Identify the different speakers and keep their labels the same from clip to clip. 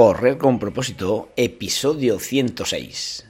Speaker 1: Correr con propósito, episodio 106.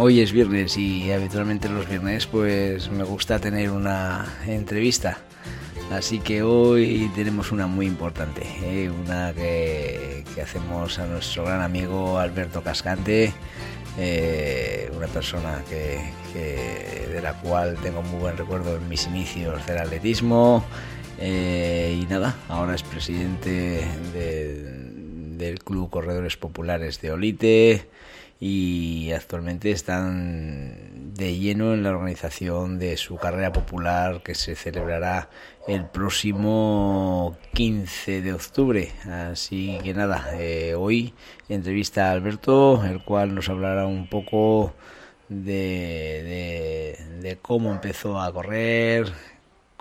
Speaker 1: Hoy es viernes y habitualmente los viernes pues me gusta tener una entrevista. Así que hoy tenemos una muy importante, ¿eh? una que, hacemos a nuestro gran amigo Alberto Cascante, eh, una persona que, de la cual tengo muy buen recuerdo en mis inicios del atletismo. Eh, y nada, ahora es presidente del Club Corredores Populares de Olite y actualmente están de lleno en la organización de su carrera popular que se celebrará el próximo 15 de octubre. Así que nada, eh, hoy entrevista a Alberto, el cual nos hablará un poco de, de cómo empezó a correr,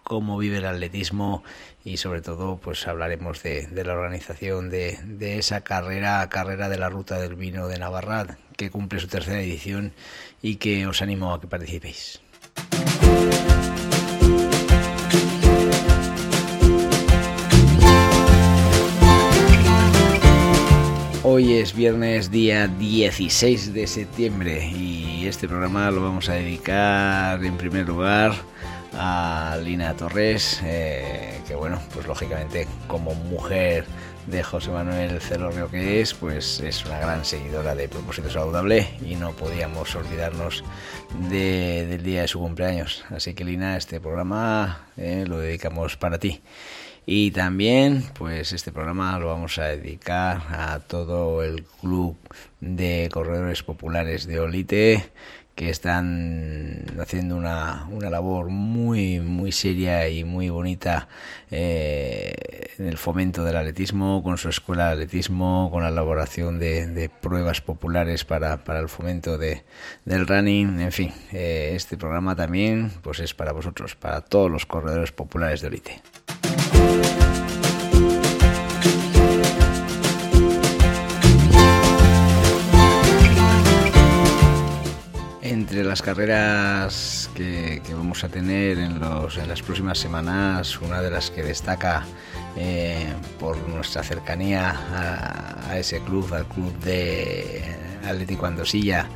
Speaker 1: cómo vive el atletismo y sobre todo pues hablaremos de, la organización de, de, esa carrera, carrera de la ruta del vino de Navarra que cumple su tercera edición y que os animo a que participéis. Hoy es viernes día 16 de septiembre y este programa lo vamos a dedicar en primer lugar a Lina Torres, eh, que bueno, pues lógicamente como mujer de José Manuel Celorrio que es, pues es una gran seguidora de Propósito Saludable y no podíamos olvidarnos del día de su cumpleaños. Así que Lina, este programa eh, lo dedicamos para ti. Y también, pues este programa lo vamos a dedicar a todo el club de corredores populares de Olite que están haciendo una, una labor muy muy seria y muy bonita eh, en el fomento del atletismo, con su escuela de atletismo, con la elaboración de, pruebas populares para, para el fomento de, del running, en fin, eh, este programa también pues es para vosotros, para todos los corredores populares de Olite. Entre las carreras que, vamos a tener en, las próximas semanas, una de las que destaca eh, por nuestra cercanía a, ese club, al club de Atlético Andosilla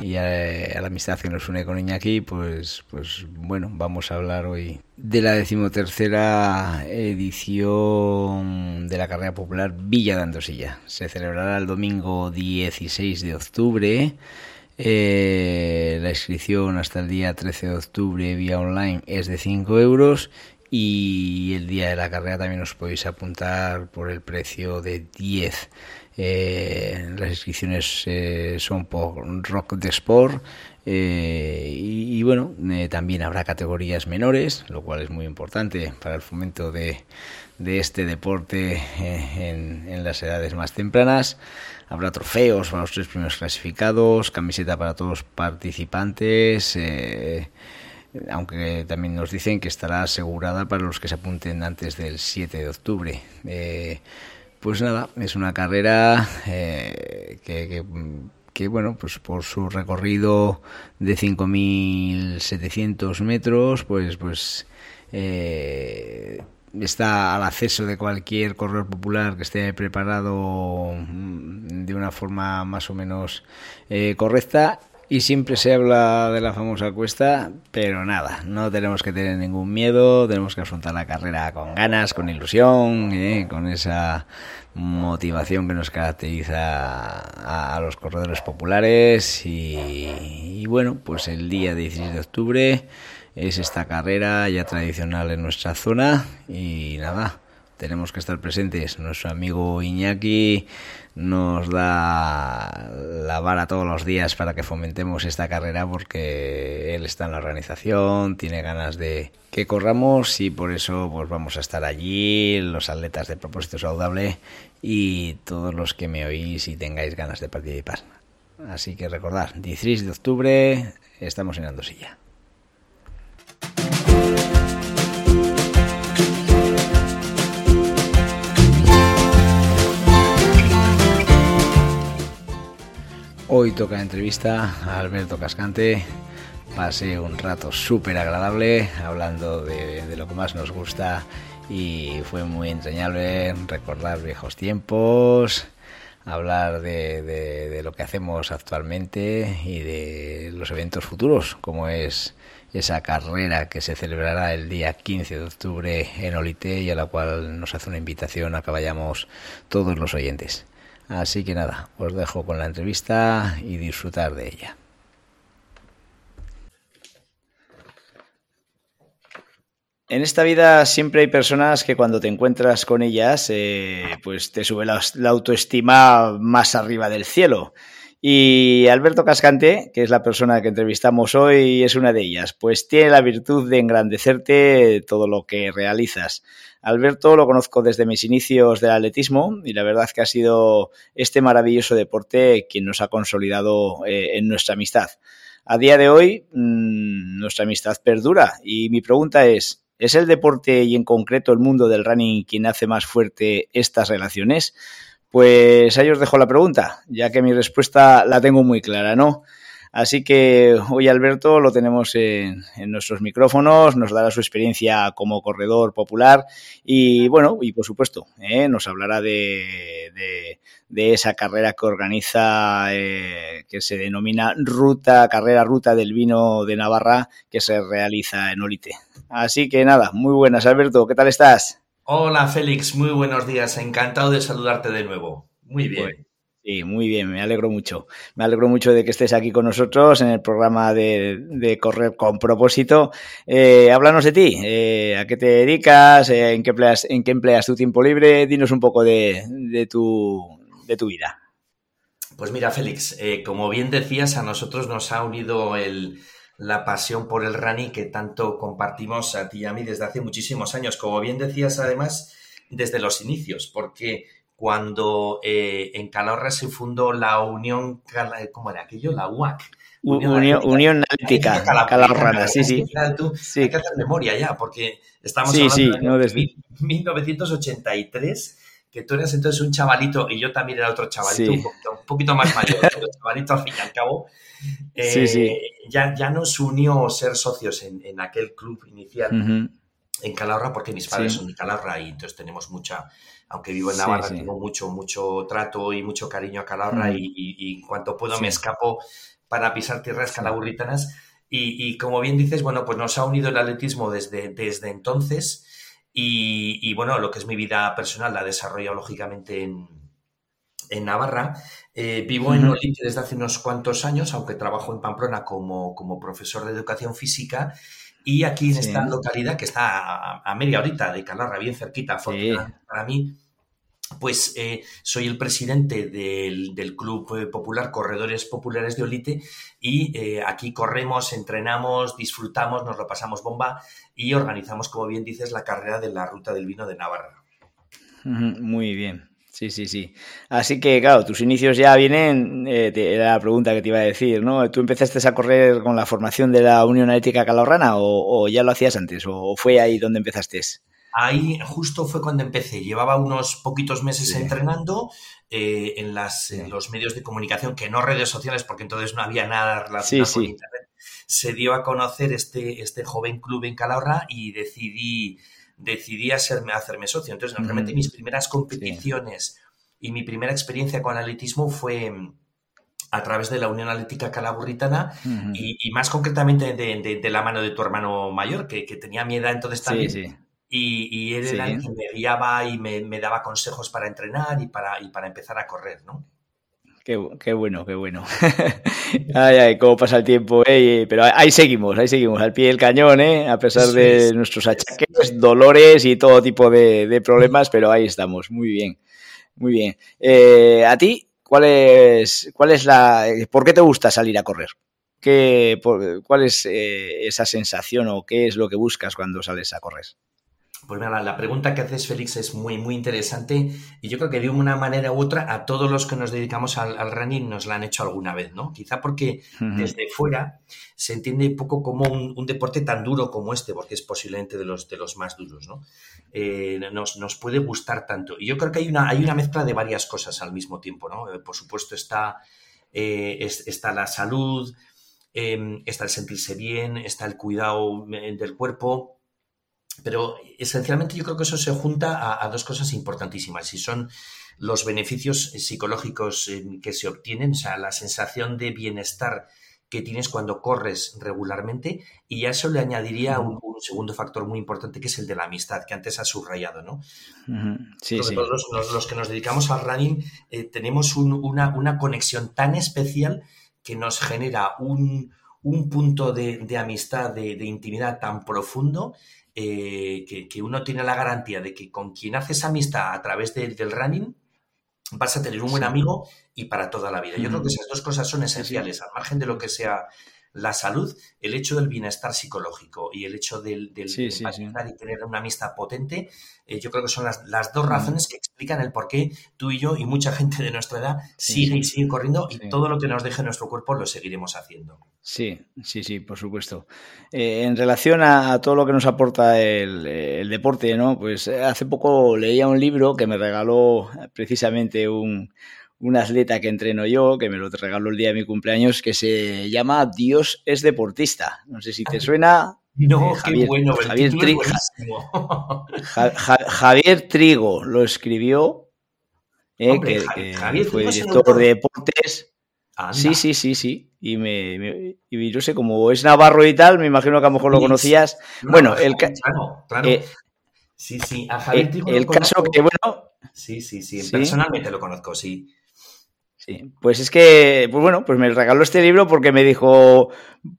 Speaker 1: y a, la amistad que nos une con Iñaki, pues, pues bueno, vamos a hablar hoy de la decimotercera edición de la carrera popular Villa de Andosilla. Se celebrará el domingo 16 de octubre eh, la inscripción hasta el día 13 de octubre vía online es de 5 euros y el día de la carrera también os podéis apuntar por el precio de 10. Eh, las inscripciones eh, son por Rock de Sport y, bueno, también habrá categorías menores, lo cual es muy importante para el fomento de, de este deporte en las edades más tempranas. Habrá trofeos para los tres primeros clasificados, camiseta para todos los participantes, eh, aunque también nos dicen que estará asegurada para los que se apunten antes del 7 de octubre. Eh, pues nada, es una carrera eh, que, bueno, pues por su recorrido de 5.700 metros, pues, pues está al acceso de cualquier corredor popular que esté preparado mm, de una forma más o menos eh, correcta. Y siempre se habla de la famosa cuesta, pero nada, no tenemos que tener ningún miedo, tenemos que afrontar la carrera con ganas, con ilusión, eh, con esa motivación que nos caracteriza a, los corredores populares. Y, bueno, pues el día 16 de octubre es esta carrera ya tradicional en nuestra zona y nada, tenemos que estar presentes. Nuestro amigo Iñaki nos da la vara todos los días para que fomentemos esta carrera porque él está en la organización, tiene ganas de que corramos y por eso pues vamos a estar allí, los atletas de propósito saludable y todos los que me oís y tengáis ganas de participar. Así que recordad, 16 de octubre estamos en Andosilla. Hoy toca entrevista a Alberto Cascante. Pasé un rato súper agradable hablando de, lo que más nos gusta y fue muy entrañable recordar viejos tiempos, hablar de, de, lo que hacemos actualmente y de los eventos futuros, como es esa carrera que se celebrará el día 15 de octubre en Olite y a la cual nos hace una invitación a que vayamos todos los oyentes. Así que nada, os dejo con la entrevista y disfrutar de ella. En esta vida siempre hay personas que cuando te encuentras con ellas, eh, pues te sube la, autoestima más arriba del cielo. Y Alberto Cascante, que es la persona que entrevistamos hoy, es una de ellas, pues tiene la virtud de engrandecerte todo lo que realizas. Alberto lo conozco desde mis inicios del atletismo y la verdad que ha sido este maravilloso deporte quien nos ha consolidado eh, en nuestra amistad. A día de hoy mmm, nuestra amistad perdura y mi pregunta es, ¿es el deporte y en concreto el mundo del running quien hace más fuerte estas relaciones? Pues ahí os dejo la pregunta, ya que mi respuesta la tengo muy clara, ¿no? Así que hoy Alberto lo tenemos en, nuestros micrófonos, nos dará su experiencia como corredor popular y bueno, y por supuesto, ¿eh? nos hablará de, esa carrera que organiza, eh, que se denomina Ruta, Carrera Ruta del Vino de Navarra, que se realiza en Olite. Así que nada, muy buenas Alberto, ¿qué tal estás?
Speaker 2: Hola Félix, muy buenos días, encantado de saludarte de nuevo. Muy bien.
Speaker 1: Sí, muy bien, me alegro mucho. Me alegro mucho de que estés aquí con nosotros en el programa de, Correr con propósito. Eh, háblanos de ti, eh, a qué te dedicas, eh, en, qué empleas, en qué empleas tu tiempo libre, dinos un poco de, tu, de tu vida.
Speaker 2: Pues mira, Félix, como bien decías, a nosotros nos ha unido el, la pasión por el running que tanto compartimos a ti y a mí desde hace muchísimos años. Como bien decías, además, desde los inicios, porque cuando eh, en Calahorra se fundó la Unión, ¿cómo era aquello? La UAC.
Speaker 1: Unión, Unión, Atlética Calahorrana, sí, sí.
Speaker 2: sí. Hay que hacer memoria ya, porque estamos hablando de 1983, que tú eras entonces un chavalito y yo también era otro chavalito, un, poquito, más mayor, pero chavalito al fin y al cabo. Eh, ya, ya nos unió ser socios en, aquel club inicial en Calahorra, porque mis padres son de Calahorra y entonces tenemos mucha aunque vivo en Navarra, tengo mucho, mucho trato y mucho cariño a Calahorra mm. y, en cuanto puedo me escapo para pisar tierras calaburritanas. Y, como bien dices, bueno, pues nos ha unido el atletismo desde, desde entonces y, bueno, lo que es mi vida personal la desarrollo lógicamente en, en Navarra. Eh, vivo en Olite desde hace unos cuantos años, aunque trabajo en Pamplona como, como profesor de educación física. Y aquí en esta localidad, que está a, media horita de Calarra, bien cerquita, para mí, pues eh, soy el presidente del, Club eh, Popular Corredores Populares de Olite y eh, aquí corremos, entrenamos, disfrutamos, nos lo pasamos bomba y organizamos, como bien dices, la carrera de la Ruta del Vino de Navarra.
Speaker 1: Muy bien. Sí, sí, sí. Así que, claro, tus inicios ya vienen, era la pregunta que te iba a decir, ¿no? ¿Tú empezaste a correr con la formación de la Unión Atlética Calahorrana o, ya lo hacías antes o, fue ahí donde empezaste?
Speaker 2: Ahí justo fue cuando empecé. Llevaba unos poquitos meses entrenando eh, en, las, los medios de comunicación, que no redes sociales, porque entonces no había nada relacionado con Internet. Se dio a conocer este, este joven club en Calahorra y decidí decidí hacerme, hacerme socio. Entonces, realmente mis primeras competiciones y mi primera experiencia con atletismo fue mm, a través de la Unión Atlética Calaburritana y, más concretamente de, la mano de tu hermano mayor, que, tenía mi edad entonces también. Y, y, él era el que me guiaba y me, me, daba consejos para entrenar y para, y para empezar a correr, ¿no?
Speaker 1: Qué, bueno, qué bueno. ay, ay, cómo pasa el tiempo, eh, pero ahí seguimos, ahí seguimos, al pie del cañón, ¿eh? a pesar de nuestros achaques dolores y todo tipo de, problemas, pero ahí estamos, muy bien, muy bien. Eh, ¿A ti cuál es, cuál es la, por qué te gusta salir a correr? ¿Qué, ¿Cuál es eh, esa sensación o qué es lo que buscas cuando sales a correr?
Speaker 2: Pues mira, la pregunta que haces, Félix, es muy, muy interesante y yo creo que de una manera u otra a todos los que nos dedicamos al, running nos la han hecho alguna vez, ¿no? Quizá porque desde fuera se entiende un poco como un, deporte tan duro como este, porque es posiblemente de los, de los más duros, ¿no? Eh, nos, nos, puede gustar tanto. Y yo creo que hay una, hay una mezcla de varias cosas al mismo tiempo, ¿no? Eh, por supuesto está, eh, está la salud, em, está el sentirse bien, está el cuidado del cuerpo, pero esencialmente yo creo que eso se junta a, dos cosas importantísimas y son los beneficios psicológicos eh, que se obtienen, o sea, la sensación de bienestar que tienes cuando corres regularmente y a eso le añadiría un, segundo factor muy importante que es el de la amistad que antes has subrayado, ¿no? Sí, sí. Todos los, que nos dedicamos al running eh, tenemos una, conexión tan especial que nos genera un, punto de, amistad, de, de, intimidad tan profundo eh, que, uno tiene la garantía de que con quien haces amistad a través del running vas a tener un buen amigo y para toda la vida. Yo creo que esas dos cosas son esenciales, al margen de lo que sea la salud, el hecho del bienestar psicológico y el hecho del, del y tener una amistad potente, eh, yo creo que son las, dos razones que explican el por qué tú y yo y mucha gente de nuestra edad sigue y sigue corriendo y todo lo que nos deje nuestro cuerpo lo seguiremos haciendo.
Speaker 1: Sí, sí, sí, por supuesto. Eh, en relación a, todo lo que nos aporta el, el, deporte, ¿no? Pues eh, hace poco leía un libro que me regaló precisamente un, un atleta que entreno yo, que me lo regaló el día de mi cumpleaños, que se llama Dios es deportista. No sé si te suena.
Speaker 2: No, eh, qué bueno,
Speaker 1: Javier, Trigo, Javier Trigo lo escribió, eh, que, fue director de deportes. Sí, sí, sí, sí. Y me, y yo sé, como es Navarro y tal, me imagino que a lo mejor lo conocías. bueno, el
Speaker 2: claro, claro. Eh, sí, sí, a Javier Trigo
Speaker 1: El caso que, bueno.
Speaker 2: Sí, sí, sí, personalmente lo conozco, sí.
Speaker 1: Sí, pues es que, pues bueno, pues me regaló este libro porque me dijo,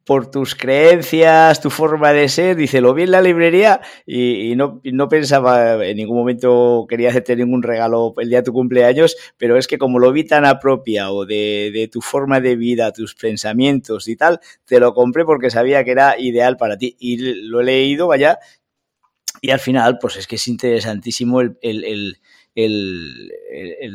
Speaker 1: por tus creencias, tu forma de ser, dice, lo vi en la librería y, no, no, pensaba, en ningún momento quería hacerte ningún regalo el día de tu cumpleaños, pero es que como lo vi tan apropiado de, de tu forma de vida, tus pensamientos y tal, te lo compré porque sabía que era ideal para ti y lo he leído, vaya, y al final, pues es que es interesantísimo el, el el,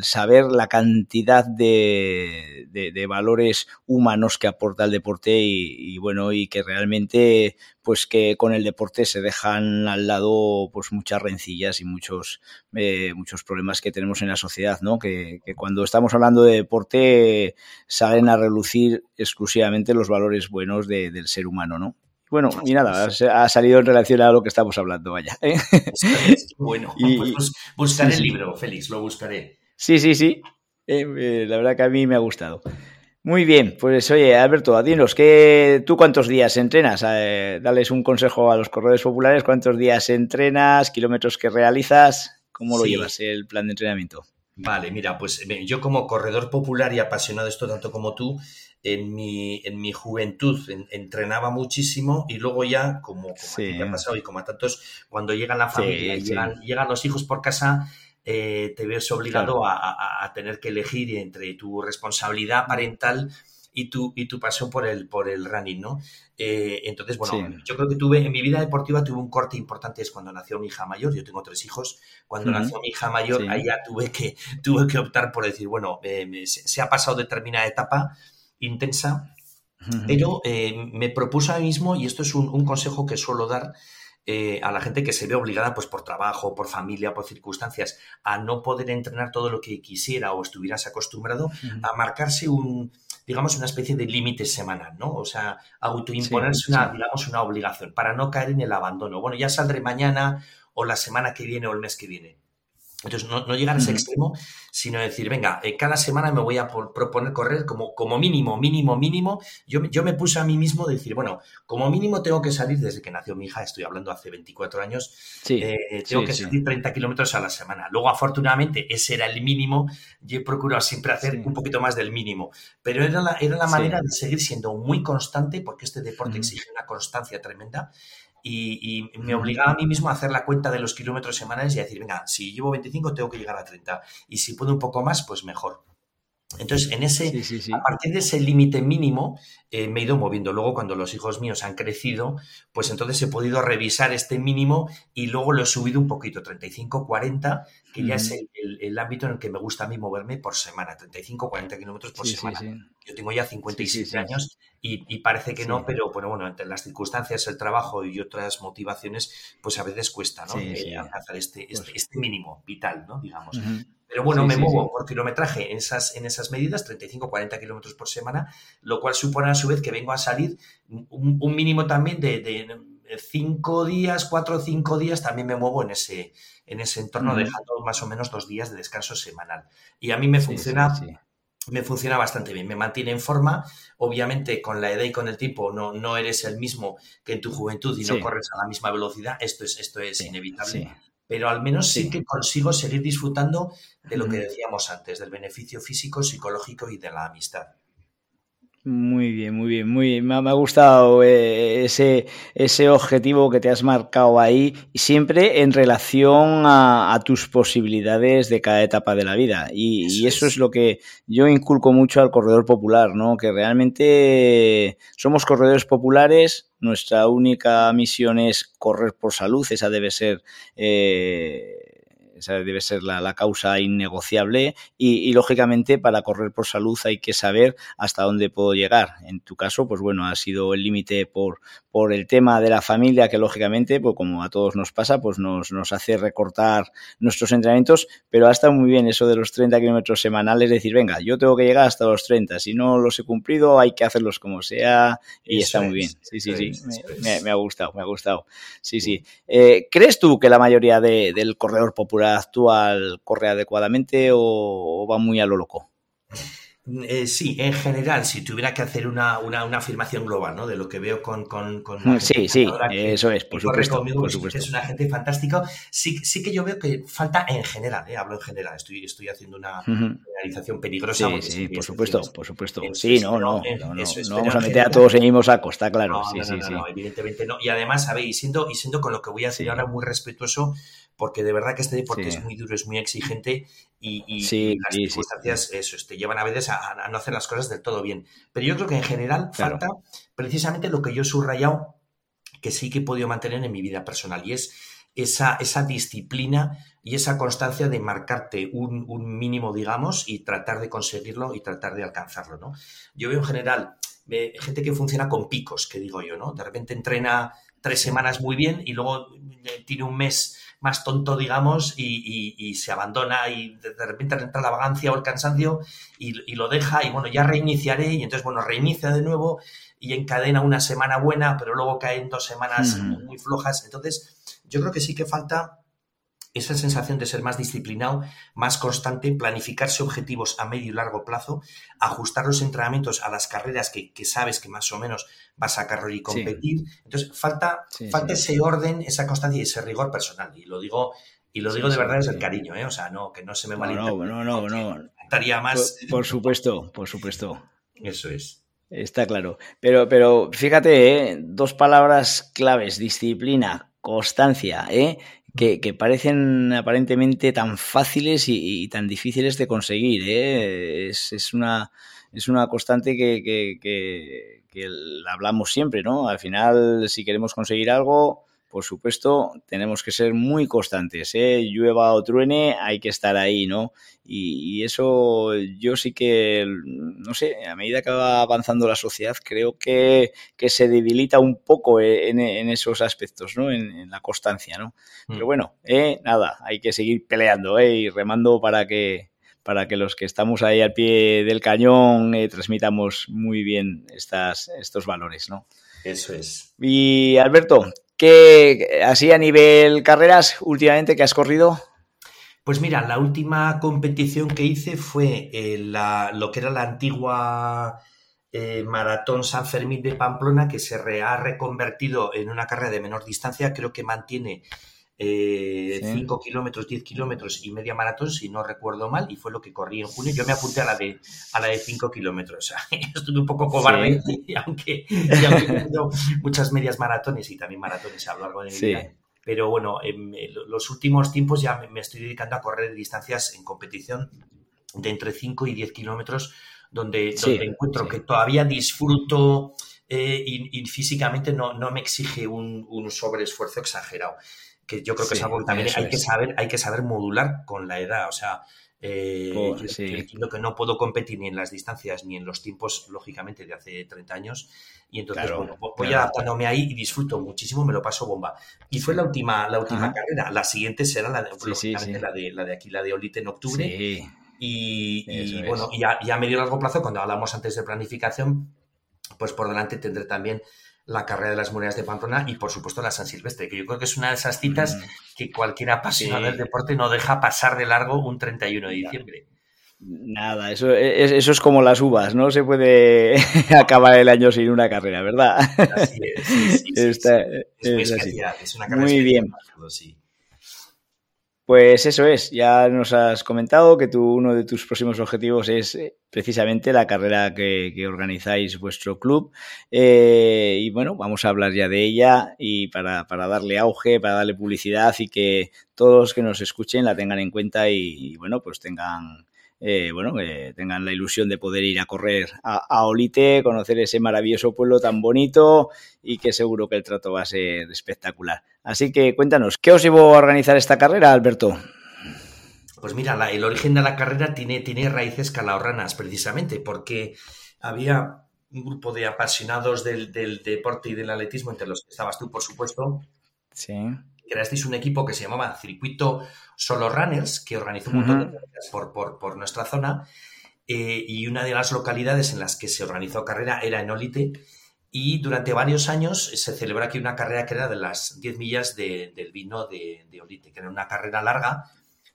Speaker 1: saber la cantidad de, de, valores humanos que aporta el deporte y, bueno, y que realmente, pues que con el deporte se dejan al lado pues muchas rencillas y muchos, eh, muchos problemas que tenemos en la sociedad, ¿no? Que, que cuando estamos hablando de deporte salen a relucir exclusivamente los valores buenos del ser humano, ¿no? Bueno, y nada, ha salido en relación a lo que estamos hablando, vaya. ¿eh?
Speaker 2: Bueno, pues buscaré el libro, Félix, lo buscaré.
Speaker 1: Sí, sí, sí. Eh, eh, la verdad que a mí me ha gustado. Muy bien, pues oye, Alberto, dinos, ¿qué, ¿tú cuántos días entrenas? dales un consejo a los corredores populares, ¿cuántos días entrenas? ¿Kilómetros que realizas? ¿Cómo lo llevas el plan de entrenamiento?
Speaker 2: Vale, mira, pues yo como corredor popular y apasionado de esto tanto como tú, en mi, en mi juventud entrenaba muchísimo y luego ya, como, como ha pasado y como a tantos, cuando llega la familia, llegan, llegan, los hijos por casa, eh, te ves obligado a, tener que elegir entre tu responsabilidad parental y tu, y tu pasión por el, por el running, ¿no? Eh, entonces, bueno, yo creo que tuve, en mi vida deportiva tuve un corte importante, es cuando nació mi hija mayor, yo tengo tres hijos, cuando nació mi hija mayor, ahí ya tuve que, tuve que optar por decir, bueno, eh, se, ha pasado determinada etapa intensa, pero eh, me propuso a mí mismo, y esto es un, consejo que suelo dar a la gente que se ve obligada, pues por trabajo, por familia, por circunstancias, a no poder entrenar todo lo que quisiera o estuvieras acostumbrado, a marcarse un, digamos, una especie de límite semanal, ¿no? O sea, autoimponerse una, digamos, una obligación para no caer en el abandono. Bueno, ya saldré mañana o la semana que viene o el mes que viene. Entonces, no, llegar a ese extremo, sino decir, venga, eh, cada semana me voy a proponer correr como, como mínimo, mínimo, mínimo. Yo, yo me puse a mí mismo decir, bueno, como mínimo tengo que salir desde que nació mi hija, estoy hablando hace 24 años, eh, tengo que salir 30 kilómetros a la semana. Luego, afortunadamente, ese era el mínimo. Yo he procurado siempre hacer un poquito más del mínimo. Pero era la, era la manera de seguir siendo muy constante, porque este deporte exige una constancia tremenda y, me obligaba a mí mismo a hacer la cuenta de los kilómetros semanales y a decir, venga, si llevo 25 tengo que llegar a 30 y si puedo un poco más, pues mejor. Entonces, en ese, a partir de ese límite mínimo, eh, me he ido moviendo. Luego, cuando los hijos míos han crecido, pues entonces he podido revisar este mínimo y luego lo he subido un poquito, 35, 40, que ya es el, ámbito en el que me gusta a mí moverme por semana, 35, 40 kilómetros por semana. Yo tengo ya 57 años y, parece que no, pero bueno, bueno, entre las circunstancias, el trabajo y otras motivaciones, pues a veces cuesta, ¿no? Eh, alcanzar este, este, pues este, mínimo vital, ¿no? Digamos. Pero bueno, me muevo por kilometraje en esas, en esas medidas, 35-40 kilómetros por semana, lo cual supone a su vez que vengo a salir un, mínimo también de, cinco días, cuatro o cinco días, también me muevo en ese, en ese entorno, dejando más o menos dos días de descanso semanal. Y a mí me funciona me funciona bastante bien, me mantiene en forma. Obviamente, con la edad y con el tiempo no, no eres el mismo que en tu juventud y no corres a la misma velocidad. Esto es, esto es inevitable pero al menos sí. que consigo seguir disfrutando de lo que decíamos antes, del beneficio físico, psicológico y de la amistad.
Speaker 1: Muy bien, muy bien, muy Me ha, gustado eh, ese, ese objetivo que te has marcado ahí, y siempre en relación a, tus posibilidades de cada etapa de la vida. Y eso, es. lo que yo inculco mucho al corredor popular, ¿no? Que realmente somos corredores populares, nuestra única misión es correr por salud, esa debe ser eh, debe ser la, causa innegociable y, lógicamente para correr por salud hay que saber hasta dónde puedo llegar. En tu caso, pues bueno, ha sido el límite por, por el tema de la familia que lógicamente, pues como a todos nos pasa, pues nos, nos hace recortar nuestros entrenamientos, pero ha estado muy bien eso de los 30 kilómetros semanales, decir, venga, yo tengo que llegar hasta los 30, si no los he cumplido hay que hacerlos como sea y está muy bien. Sí, sí, sí, me, ha gustado, me ha gustado. Sí, sí. Eh, ¿Crees tú que la mayoría del corredor popular actual corre adecuadamente o, va muy a lo loco?
Speaker 2: Eh, sí, en general, si tuviera que hacer una, afirmación global, ¿no? De lo que veo con... con,
Speaker 1: mm, sí, sí, eso es, por supuesto, por supuesto.
Speaker 2: Es una gente fantástica. Sí, sí que yo veo que falta en general, ¿eh? hablo en general, estoy, estoy haciendo una realización peligrosa.
Speaker 1: Sí, sí, por supuesto, por supuesto. Sí, no, no, no, no, vamos a meter a todos en mismo saco, está claro. sí, sí, sí.
Speaker 2: evidentemente no. Y además, sabéis, y siendo, y siendo con lo que voy a decir ahora muy respetuoso, porque de verdad que este deporte es muy duro, es muy exigente y, las circunstancias eso, te llevan a veces a, no hacer las cosas del todo bien. Pero yo creo que en general falta precisamente lo que yo he subrayado que sí que he podido mantener en mi vida personal y es esa, esa disciplina y esa constancia de marcarte un, un, mínimo, digamos, y tratar de conseguirlo y tratar de alcanzarlo, ¿no? Yo veo en general gente que funciona con picos, que digo yo, ¿no? De repente entrena tres semanas muy bien y luego eh, tiene un mes más tonto, digamos, y, se abandona y de, repente entra la vagancia o el cansancio y, lo deja y bueno, ya reiniciaré y entonces, bueno, reinicia de nuevo y encadena una semana buena, pero luego caen dos semanas muy flojas. Entonces, yo creo que sí que falta esa sensación de ser más disciplinado, más constante, planificarse objetivos a medio y largo plazo, ajustar los entrenamientos a las carreras que, sabes que más o menos vas a correr y competir. Entonces, falta, falta ese orden, esa constancia y ese rigor personal. Y lo digo, y lo digo de verdad desde el cariño, ¿eh? O sea, no, que no se me malinterprete.
Speaker 1: No, no, no, no.
Speaker 2: Estaría más.
Speaker 1: Por, supuesto, por supuesto.
Speaker 2: Eso es.
Speaker 1: Está claro. Pero, pero fíjate, ¿eh? dos palabras claves: disciplina, constancia, ¿eh? Que, parecen aparentemente tan fáciles y, tan difíciles de conseguir. ¿eh? Es, una, es una constante que, que, que, hablamos siempre, ¿no? Al final, si queremos conseguir algo, por supuesto, tenemos que ser muy constantes, ¿eh? llueva o truene, hay que estar ahí, ¿no? Y, eso yo sí que, no sé, a medida que va avanzando la sociedad, creo que, se debilita un poco eh, en, esos aspectos, ¿no? En, la constancia, ¿no? Mm. Pero bueno, eh, nada, hay que seguir peleando ¿eh? y remando para que, para que los que estamos ahí al pie del cañón eh, transmitamos muy bien estas, estos valores, ¿no?
Speaker 2: Eso es.
Speaker 1: Y Alberto, ¿Qué, así a nivel carreras, últimamente que has corrido?
Speaker 2: Pues mira, la última competición que hice fue eh, lo que era la antigua eh, Maratón San Fermín de Pamplona, que se ha reconvertido en una carrera de menor distancia. Creo que mantiene 5 eh, kilómetros, 10 kilómetros y media maratón, si no recuerdo mal, y fue lo que corrí en junio. Yo me apunté a la de a la de 5 kilómetros. O sea, estuve un poco cobarde, y aunque, y aunque muchas medias maratones y también maratones a lo largo de mi vida. Pero bueno, en, los últimos tiempos ya me, estoy dedicando a correr distancias en competición de entre 5 y 10 kilómetros, donde, donde encuentro que todavía disfruto eh, y, físicamente no, no, me exige un, un sobreesfuerzo exagerado que yo creo que es algo que también hay que saber, hay que saber modular con la edad. O sea, eh, entiendo que no puedo competir ni en las distancias ni en los tiempos, lógicamente, de hace 30 años. Y entonces, bueno, voy adaptándome ahí y disfruto muchísimo, me lo paso bomba. Y fue la última, la última carrera. La siguiente será la de, la de, la de aquí, la de Olite en octubre. Y, bueno, ya, ya a medio largo plazo, cuando hablamos antes de planificación, pues por delante tendré también la carrera de las murallas de Pamplona y por supuesto la San Silvestre, que yo creo que es una de esas citas que cualquier apasionado del deporte no deja pasar de largo un 31 de diciembre.
Speaker 1: Nada, eso es, eso es como las uvas, no se puede acabar el año sin una carrera, ¿verdad? Así es, es, una carrera Muy bien. Sí. Pues eso es, ya nos has comentado que tú, uno de tus próximos objetivos es eh, precisamente la carrera que, organizáis vuestro club. Eh, y bueno, vamos a hablar ya de ella y para, darle auge, para darle publicidad y que todos los que nos escuchen la tengan en cuenta y bueno, pues tengan eh, bueno, que tengan la ilusión de poder ir a correr a, Olite, conocer ese maravilloso pueblo tan bonito y que seguro que el trato va a ser espectacular. Así que cuéntanos, ¿qué os llevó a organizar esta carrera, Alberto?
Speaker 2: Pues mira, el origen de la carrera tiene, tiene raíces calahorranas, precisamente, porque había un grupo de apasionados del, del deporte y del atletismo, entre los que estabas tú, por supuesto. Sí creasteis un equipo que se llamaba Circuito Solo Runners, que organizó un montón de carreras por, nuestra zona. Eh, y una de las localidades en las que se organizó carrera era en Olite. Y durante varios años se celebró aquí una carrera que era de las 10 millas del vino de, Olite, que era una carrera larga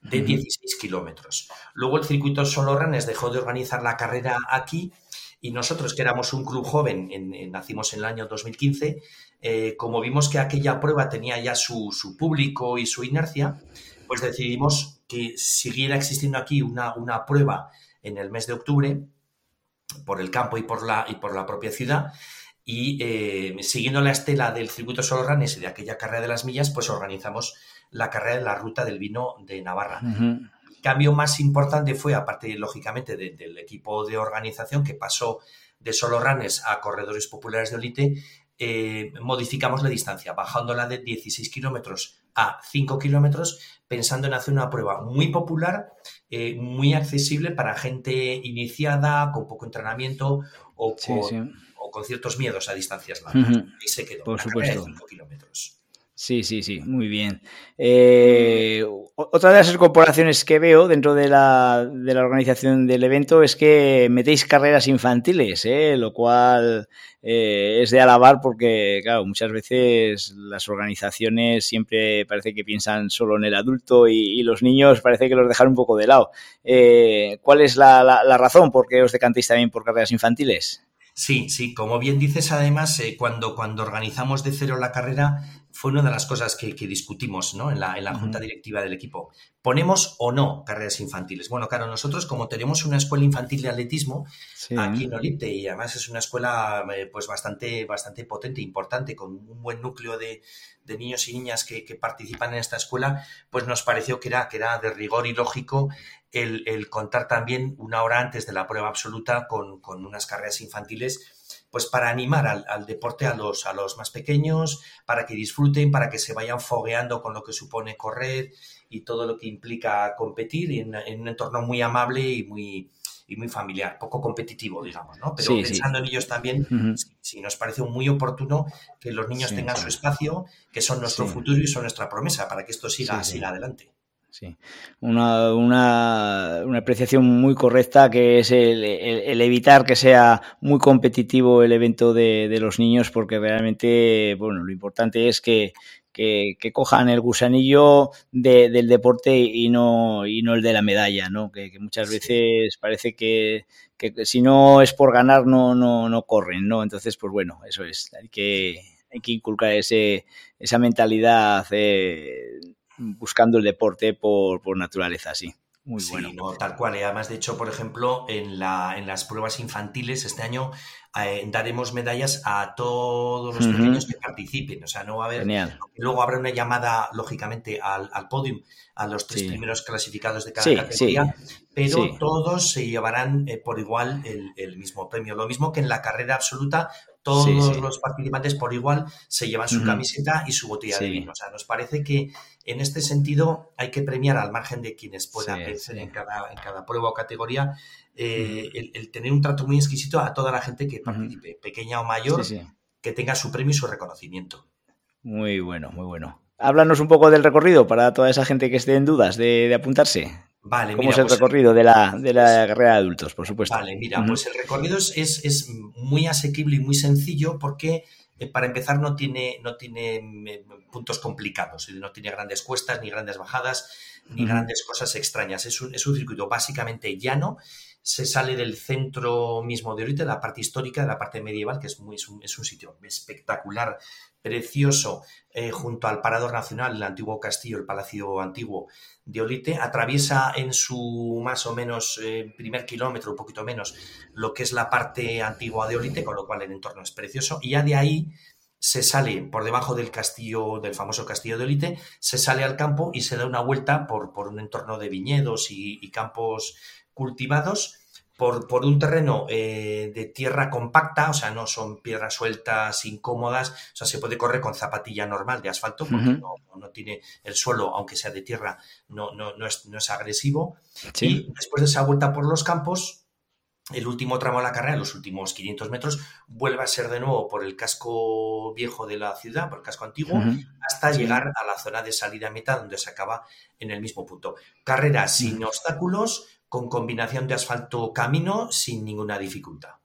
Speaker 2: de 16 kilómetros. Luego el circuito Solo Runners dejó de organizar la carrera aquí y nosotros, que éramos un club joven, nacimos en el año 2015, eh, como vimos que aquella prueba tenía ya su, público y su inercia, pues decidimos que siguiera existiendo aquí una, una, prueba en el mes de octubre por el campo y por la, y por la propia ciudad. Y eh, siguiendo la estela del circuito Solorranes y de aquella carrera de las millas, pues organizamos la carrera de la ruta del vino de Navarra. El cambio más importante fue, aparte, lógicamente, del equipo de organización que pasó de solo a corredores populares de Olite, eh, modificamos la distancia, bajándola de 16 kilómetros a 5 kilómetros, pensando en hacer una prueba muy popular, eh, muy accesible para gente iniciada, con poco entrenamiento o con, ciertos miedos a distancias largas. Y se quedó. Por supuesto. 5 kilómetros.
Speaker 1: Sí, sí, sí, muy bien. Eh, otra de las incorporaciones que veo dentro de la, de la, organización del evento es que metéis carreras infantiles, ¿eh? lo cual eh, es de alabar porque, claro, muchas veces las organizaciones siempre parece que piensan solo en el adulto y, los niños parece que los dejan un poco de lado. ¿Cuál es la, la razón por qué os decantéis también por carreras infantiles?
Speaker 2: Sí, sí, como bien dices, además, eh, cuando, cuando organizamos de cero la carrera, fue una de las cosas que, discutimos ¿no? en, la, en la junta directiva del equipo. ¿Ponemos o no carreras infantiles? Bueno, claro, nosotros como tenemos una escuela infantil de atletismo aquí en Olite y además es una escuela eh, pues bastante, bastante potente, importante, con un buen núcleo de, de niños y niñas que, que, participan en esta escuela, pues nos pareció que era, que era de rigor y lógico el, contar también una hora antes de la prueba absoluta con, unas carreras infantiles pues para animar al, deporte a los, a los más pequeños, para que disfruten, para que se vayan fogueando con lo que supone correr y todo lo que implica competir en, un entorno muy amable y muy, y muy familiar, poco competitivo, digamos, ¿no? Pero pensando en ellos también, sí, nos parece muy oportuno que los niños tengan su espacio, que son nuestro futuro y son nuestra promesa para que esto siga, siga adelante.
Speaker 1: Sí, una, una, una, apreciación muy correcta que es el, el, evitar que sea muy competitivo el evento de, de, los niños porque realmente, bueno, lo importante es que, que, que cojan el gusanillo de, del deporte y no, y no el de la medalla, ¿no? Que, que muchas veces parece que, que, si no es por ganar no, no, no corren, ¿no? Entonces, pues bueno, eso es, hay que, hay que inculcar ese, esa mentalidad eh, buscando el deporte por, por naturaleza, sí. Muy bueno.
Speaker 2: No, tal cual. Y además, de hecho, por ejemplo, en, la, en las pruebas infantiles este año eh, daremos medallas a todos los pequeños que participen. O sea, no va a haber. Luego habrá una llamada, lógicamente, al, al podium a los tres primeros clasificados de cada categoría, pero todos se llevarán eh, por igual el, el, mismo premio. Lo mismo que en la carrera absoluta, todos los participantes por igual se llevan su camiseta y su botella de vino. O sea, nos parece que en este sentido hay que premiar al margen de quienes puedan vencer en cada, en cada prueba o categoría eh, el, tener un trato muy exquisito a toda la gente que participe, pequeña o mayor, que tenga su premio y su reconocimiento.
Speaker 1: Muy bueno, muy bueno. Háblanos un poco del recorrido para toda esa gente que esté en dudas de apuntarse. Vale, ¿Cómo es el pues, recorrido de la, de la carrera de adultos, por supuesto?
Speaker 2: Vale, mira, pues el recorrido es, es, muy asequible y muy sencillo porque eh, para empezar no tiene, no tiene mm, puntos complicados, no tiene grandes cuestas, ni grandes bajadas, ni grandes cosas extrañas. Es un, es un circuito básicamente llano se sale del centro mismo de ahorita, de la parte histórica, de la parte medieval, que es, muy, es, un, es un sitio espectacular, precioso, eh, junto al Parador Nacional, el antiguo castillo, el Palacio Antiguo de Olite, atraviesa en su más o menos eh, primer kilómetro, un poquito menos, lo que es la parte antigua de Olite, con lo cual el entorno es precioso, y ya de ahí se sale por debajo del castillo, del famoso castillo de Olite, se sale al campo y se da una vuelta por, por un entorno de viñedos y, y campos cultivados por, por un terreno eh, de tierra compacta, o sea, no son piedras sueltas, incómodas, o sea, se puede correr con zapatilla normal de asfalto, porque no, no, tiene el suelo, aunque sea de tierra, no, no, no, es, no es, agresivo. Y después de esa vuelta por los campos, el último tramo de la carrera, los últimos 500 metros, vuelve a ser de nuevo por el casco viejo de la ciudad, por el casco antiguo, hasta llegar a la zona de salida a mitad, donde se acaba en el mismo punto. Carrera sin obstáculos, con combinación de asfalto camino sin ninguna dificultad.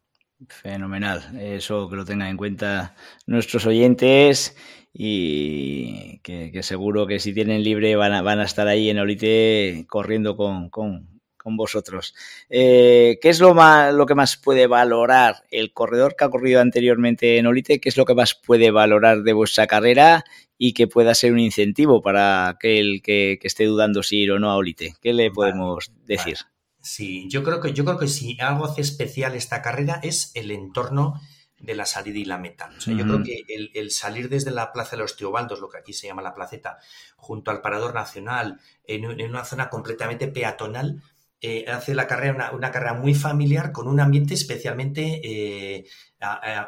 Speaker 1: Fenomenal, eso que lo tengan en cuenta nuestros oyentes y que, seguro que si tienen libre van a, van a estar ahí en Olite corriendo con, con, vosotros. Eh, ¿Qué es lo, más, lo que más puede valorar el corredor que ha corrido anteriormente en Olite? ¿Qué es lo que más puede valorar de vuestra carrera y que pueda ser un incentivo para aquel que, que esté dudando si ir o no a Olite? ¿Qué le podemos decir?
Speaker 2: Sí, yo creo que, yo creo que si algo hace especial esta carrera es el entorno de la salida y la meta. O sea, Yo creo que el, salir desde la Plaza de los Teobaldos, lo que aquí se llama la placeta, junto al Parador Nacional, en, una zona completamente peatonal, eh, hace la carrera una, carrera muy familiar con un ambiente especialmente eh,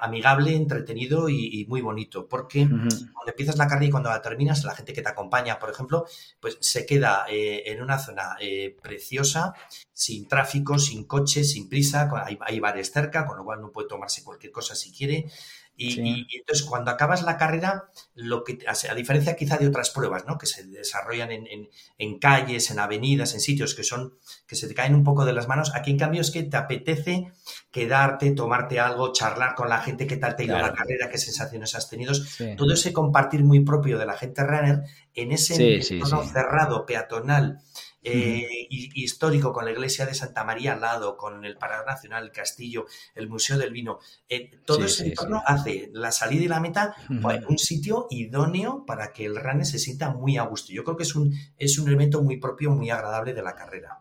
Speaker 2: amigable, entretenido y, muy bonito. Porque cuando empiezas la carrera y cuando la terminas, la gente que te acompaña, por ejemplo, pues se queda eh, en una zona preciosa, sin tráfico, sin coches, sin prisa, hay, hay, bares cerca, con lo cual no puede tomarse cualquier cosa si quiere. Y, entonces cuando acabas la carrera, lo que a, diferencia quizá de otras pruebas, ¿no? Que se desarrollan en, calles, en avenidas, en sitios que son, que se te caen un poco de las manos, aquí en cambio es que te apetece quedarte, tomarte algo, charlar con la gente, qué tal te ha ido la carrera, qué sensaciones has tenido. Todo ese compartir muy propio de la gente runner en ese entorno cerrado, peatonal, eh, histórico con la iglesia de Santa María al lado, con el Parado Nacional, el Castillo, el Museo del Vino. Eh, todo ese entorno hace la salida y la meta pues, un sitio idóneo para que el runner se sienta muy a gusto. Yo creo que es un, es un elemento muy propio, muy agradable de la carrera.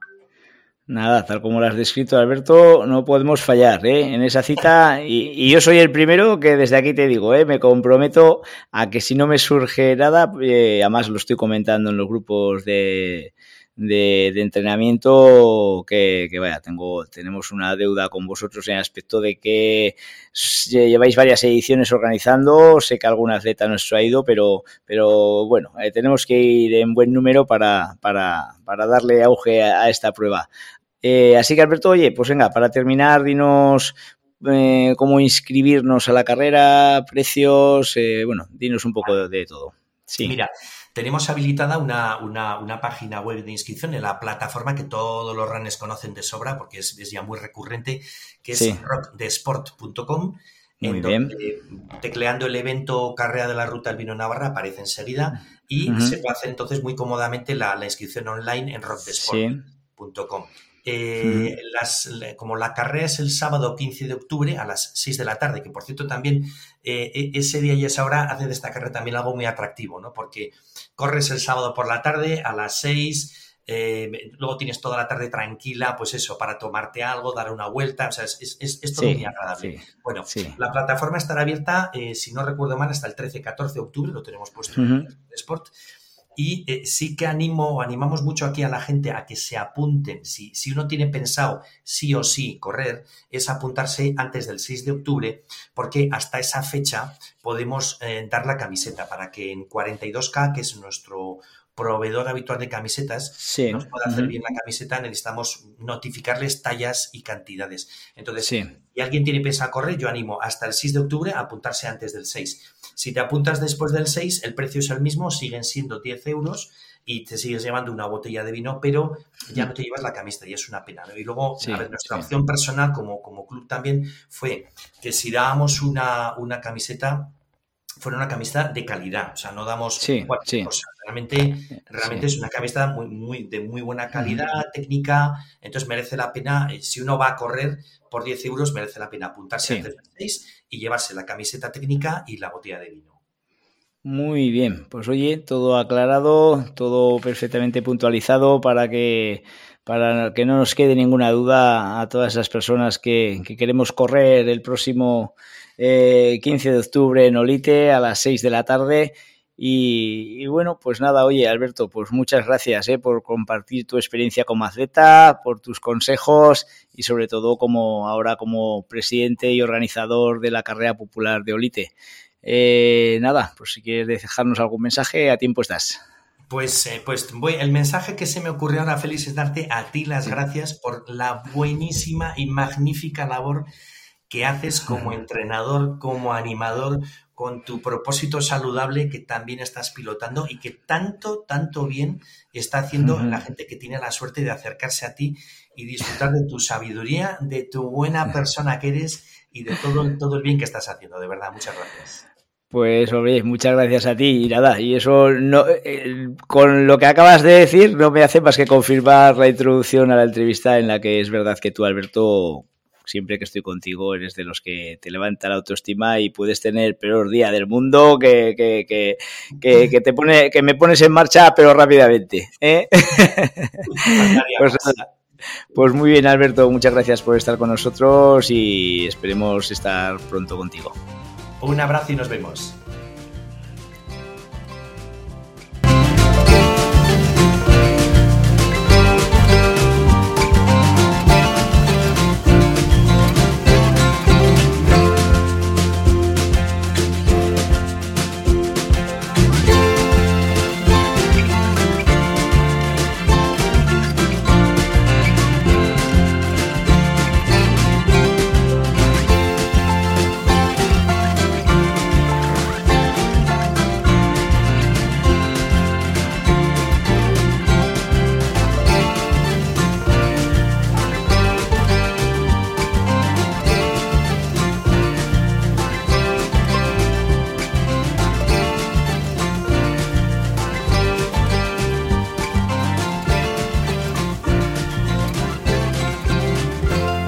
Speaker 1: Nada, tal como lo has descrito, Alberto, no podemos fallar ¿eh? en esa cita. Y, yo soy el primero que desde aquí te digo, ¿eh? me comprometo a que si no me surge nada, eh, además lo estoy comentando en los grupos de, de, entrenamiento que, vaya, tengo, tenemos una deuda con vosotros en aspecto de que lleváis varias ediciones organizando, sé que algún atleta nos ha ido, pero, pero bueno, eh, tenemos que ir en buen número para, para, para darle auge a, esta prueba. Eh, así que Alberto, oye, pues venga, para terminar, dinos eh, cómo inscribirnos a la carrera, precios, bueno, dinos un poco de, todo.
Speaker 2: Sí. Mira, tenemos habilitada una, página web de inscripción en la plataforma que todos los runners conocen de sobra porque es, ya muy recurrente, que es rockdesport.com. En donde, tecleando el evento Carrera de la Ruta del Vino Navarra aparece enseguida y se puede hacer entonces muy cómodamente la, inscripción online en rockdesport.com. eh, las, como la carrera es el sábado 15 de octubre a las 6 de la tarde, que por cierto también eh, e, ese día y esa hora hace de esta carrera también algo muy atractivo, ¿no? Porque corres el sábado por la tarde a las 6, eh, luego tienes toda la tarde tranquila, pues eso, para tomarte algo, dar una vuelta, o sea, es, todo muy agradable. bueno, la plataforma estará abierta, si no recuerdo mal, hasta el 13-14 de octubre, lo tenemos puesto en el Sport. Y eh, sí que animo, animamos mucho aquí a la gente a que se apunten. Si, si uno tiene pensado sí o sí correr, es apuntarse antes del 6 de octubre, porque hasta esa fecha podemos eh, dar la camiseta para que en 42K, que es nuestro proveedor habitual de camisetas, nos pueda hacer bien la camiseta, necesitamos notificarles tallas y cantidades. Entonces, si alguien tiene pensado correr, yo animo hasta el 6 de octubre a apuntarse antes del 6 si te apuntas después del 6, el precio es el mismo, siguen siendo 10 euros y te sigues llevando una botella de vino, pero ya no te llevas la camiseta y es una pena. Y luego, a ver, nuestra opción personal como, como club también fue que si dábamos una, una camiseta, fuera una camiseta de calidad, o sea, no damos
Speaker 1: sí,
Speaker 2: cualquier cosa. Realmente, realmente es una camiseta muy, muy, de muy buena calidad técnica, entonces merece la pena, eh, si uno va a correr por 10 euros, merece la pena apuntarse antes del 6 y llevarse la camiseta técnica y la botella de vino.
Speaker 1: Muy bien, pues oye, todo aclarado, todo perfectamente puntualizado para que para que no nos quede ninguna duda a todas esas personas que, queremos correr el próximo 15 eh, de octubre en Olite a las 6 de la tarde. Y, bueno, pues nada, oye Alberto, pues muchas gracias eh, por compartir tu experiencia como atleta, por tus consejos y sobre todo como ahora como presidente y organizador de la carrera popular de Olite. Eh, nada, pues si quieres dejarnos algún mensaje, a tiempo estás.
Speaker 2: Pues, eh, pues voy, el mensaje que se me ocurrió ahora, Félix, es darte a ti las gracias por la buenísima y magnífica labor que haces como entrenador, como animador, con tu propósito saludable que también estás pilotando y que tanto, tanto bien está haciendo la gente que tiene la suerte de acercarse a ti y disfrutar de tu sabiduría, de tu buena persona que eres y de todo, todo el bien que estás haciendo. De verdad, muchas gracias.
Speaker 1: Pues, hombre, muchas gracias a ti y nada, y eso no, eh, con lo que acabas de decir no me hace más que confirmar la introducción a la entrevista en la que es verdad que tú, Alberto, siempre que estoy contigo eres de los que te levanta la autoestima y puedes tener el peor día del mundo que, que, que, que te pone, que me pones en marcha pero rápidamente. ¿eh? pues, pues muy bien Alberto, muchas gracias por estar con nosotros y esperemos estar pronto contigo.
Speaker 2: Un abrazo y nos vemos.